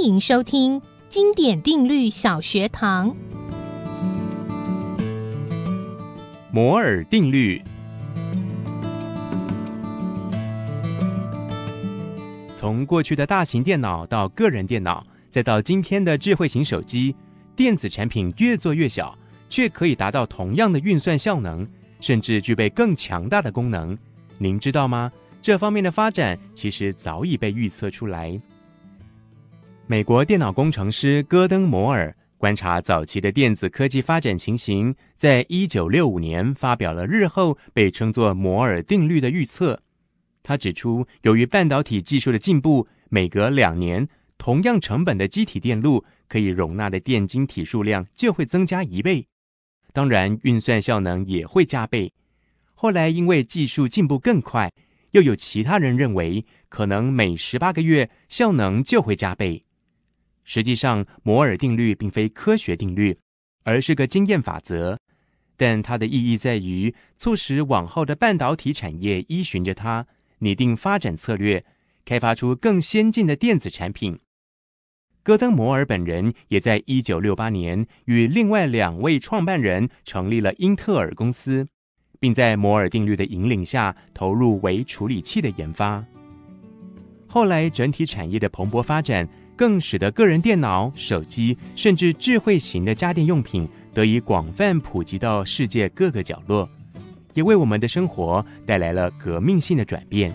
欢迎收听《经典定律小学堂》。摩尔定律。从过去的大型电脑到个人电脑，再到今天的智慧型手机，电子产品越做越小，却可以达到同样的运算效能，甚至具备更强大的功能。您知道吗？这方面的发展其实早已被预测出来。美国电脑工程师戈登·摩尔观察早期的电子科技发展情形，在一九六五年发表了日后被称作摩尔定律的预测。他指出，由于半导体技术的进步，每隔两年，同样成本的机体电路可以容纳的电晶体数量就会增加一倍，当然，运算效能也会加倍。后来，因为技术进步更快，又有其他人认为，可能每十八个月效能就会加倍。实际上，摩尔定律并非科学定律，而是个经验法则。但它的意义在于促使往后的半导体产业依循着它，拟定发展策略，开发出更先进的电子产品。戈登·摩尔本人也在一九六八年与另外两位创办人成立了英特尔公司，并在摩尔定律的引领下投入微处理器的研发。后来，整体产业的蓬勃发展。更使得个人电脑、手机，甚至智慧型的家电用品得以广泛普及到世界各个角落，也为我们的生活带来了革命性的转变。